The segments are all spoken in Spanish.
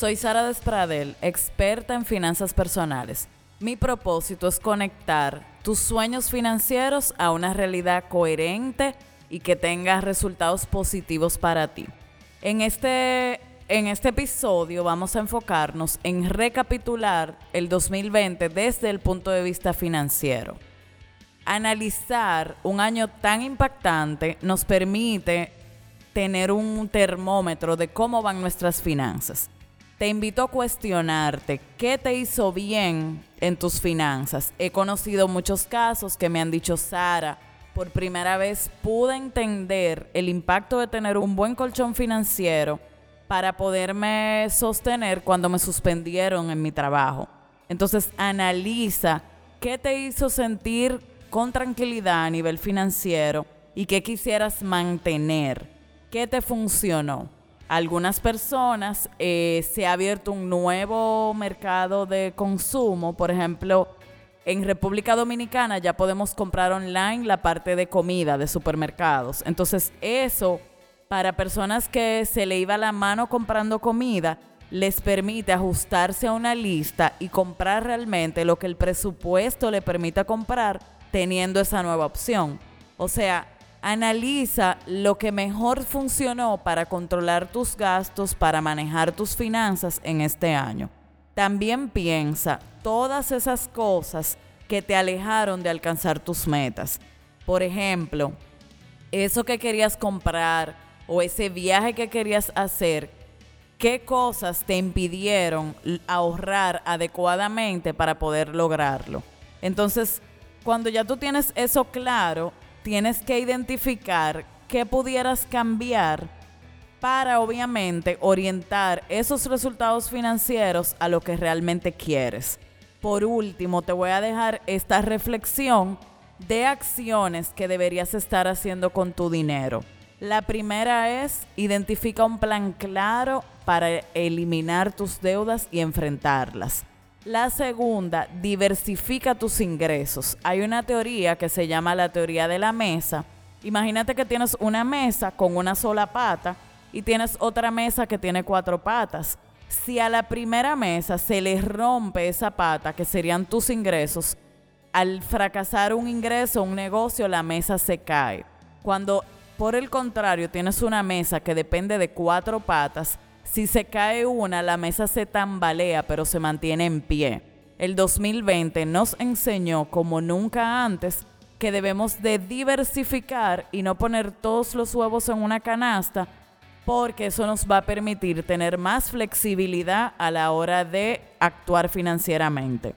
Soy Sara Despradel, experta en finanzas personales. Mi propósito es conectar tus sueños financieros a una realidad coherente y que tenga resultados positivos para ti. En este, en este episodio vamos a enfocarnos en recapitular el 2020 desde el punto de vista financiero. Analizar un año tan impactante nos permite tener un termómetro de cómo van nuestras finanzas te invito a cuestionarte qué te hizo bien en tus finanzas. He conocido muchos casos que me han dicho, Sara, por primera vez pude entender el impacto de tener un buen colchón financiero para poderme sostener cuando me suspendieron en mi trabajo. Entonces analiza qué te hizo sentir con tranquilidad a nivel financiero y qué quisieras mantener, qué te funcionó algunas personas eh, se ha abierto un nuevo mercado de consumo. Por ejemplo, en República Dominicana ya podemos comprar online la parte de comida de supermercados. Entonces eso, para personas que se le iba la mano comprando comida, les permite ajustarse a una lista y comprar realmente lo que el presupuesto le permita comprar teniendo esa nueva opción. O sea, Analiza lo que mejor funcionó para controlar tus gastos, para manejar tus finanzas en este año. También piensa todas esas cosas que te alejaron de alcanzar tus metas. Por ejemplo, eso que querías comprar o ese viaje que querías hacer, ¿qué cosas te impidieron ahorrar adecuadamente para poder lograrlo? Entonces, cuando ya tú tienes eso claro, tienes que identificar qué pudieras cambiar para obviamente orientar esos resultados financieros a lo que realmente quieres. Por último, te voy a dejar esta reflexión de acciones que deberías estar haciendo con tu dinero. La primera es identifica un plan claro para eliminar tus deudas y enfrentarlas. La segunda, diversifica tus ingresos. Hay una teoría que se llama la teoría de la mesa. Imagínate que tienes una mesa con una sola pata y tienes otra mesa que tiene cuatro patas. Si a la primera mesa se le rompe esa pata, que serían tus ingresos, al fracasar un ingreso, un negocio, la mesa se cae. Cuando por el contrario tienes una mesa que depende de cuatro patas, si se cae una, la mesa se tambalea, pero se mantiene en pie. El 2020 nos enseñó, como nunca antes, que debemos de diversificar y no poner todos los huevos en una canasta, porque eso nos va a permitir tener más flexibilidad a la hora de actuar financieramente.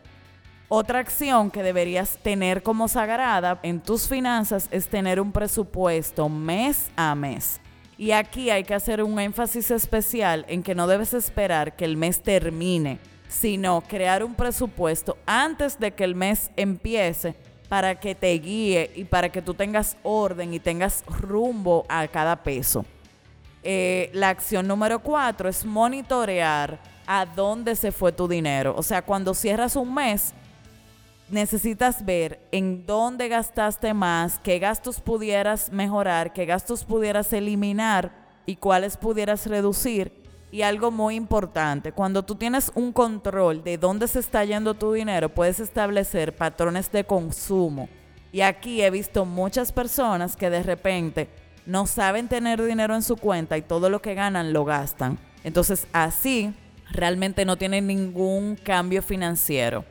Otra acción que deberías tener como sagrada en tus finanzas es tener un presupuesto mes a mes. Y aquí hay que hacer un énfasis especial en que no debes esperar que el mes termine, sino crear un presupuesto antes de que el mes empiece para que te guíe y para que tú tengas orden y tengas rumbo a cada peso. Eh, la acción número cuatro es monitorear a dónde se fue tu dinero. O sea, cuando cierras un mes, necesitas ver en dónde gastaste más, qué gastos pudieras mejorar, qué gastos pudieras eliminar y cuáles pudieras reducir. Y algo muy importante, cuando tú tienes un control de dónde se está yendo tu dinero, puedes establecer patrones de consumo. Y aquí he visto muchas personas que de repente no saben tener dinero en su cuenta y todo lo que ganan lo gastan. Entonces así realmente no tienen ningún cambio financiero.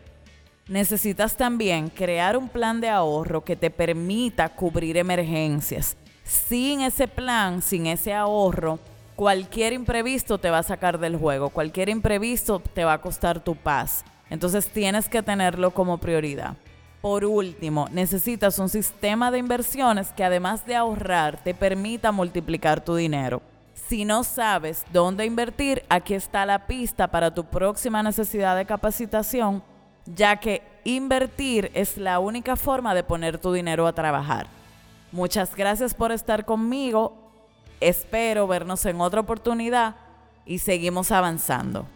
Necesitas también crear un plan de ahorro que te permita cubrir emergencias. Sin ese plan, sin ese ahorro, cualquier imprevisto te va a sacar del juego, cualquier imprevisto te va a costar tu paz. Entonces tienes que tenerlo como prioridad. Por último, necesitas un sistema de inversiones que además de ahorrar te permita multiplicar tu dinero. Si no sabes dónde invertir, aquí está la pista para tu próxima necesidad de capacitación ya que invertir es la única forma de poner tu dinero a trabajar. Muchas gracias por estar conmigo. Espero vernos en otra oportunidad y seguimos avanzando.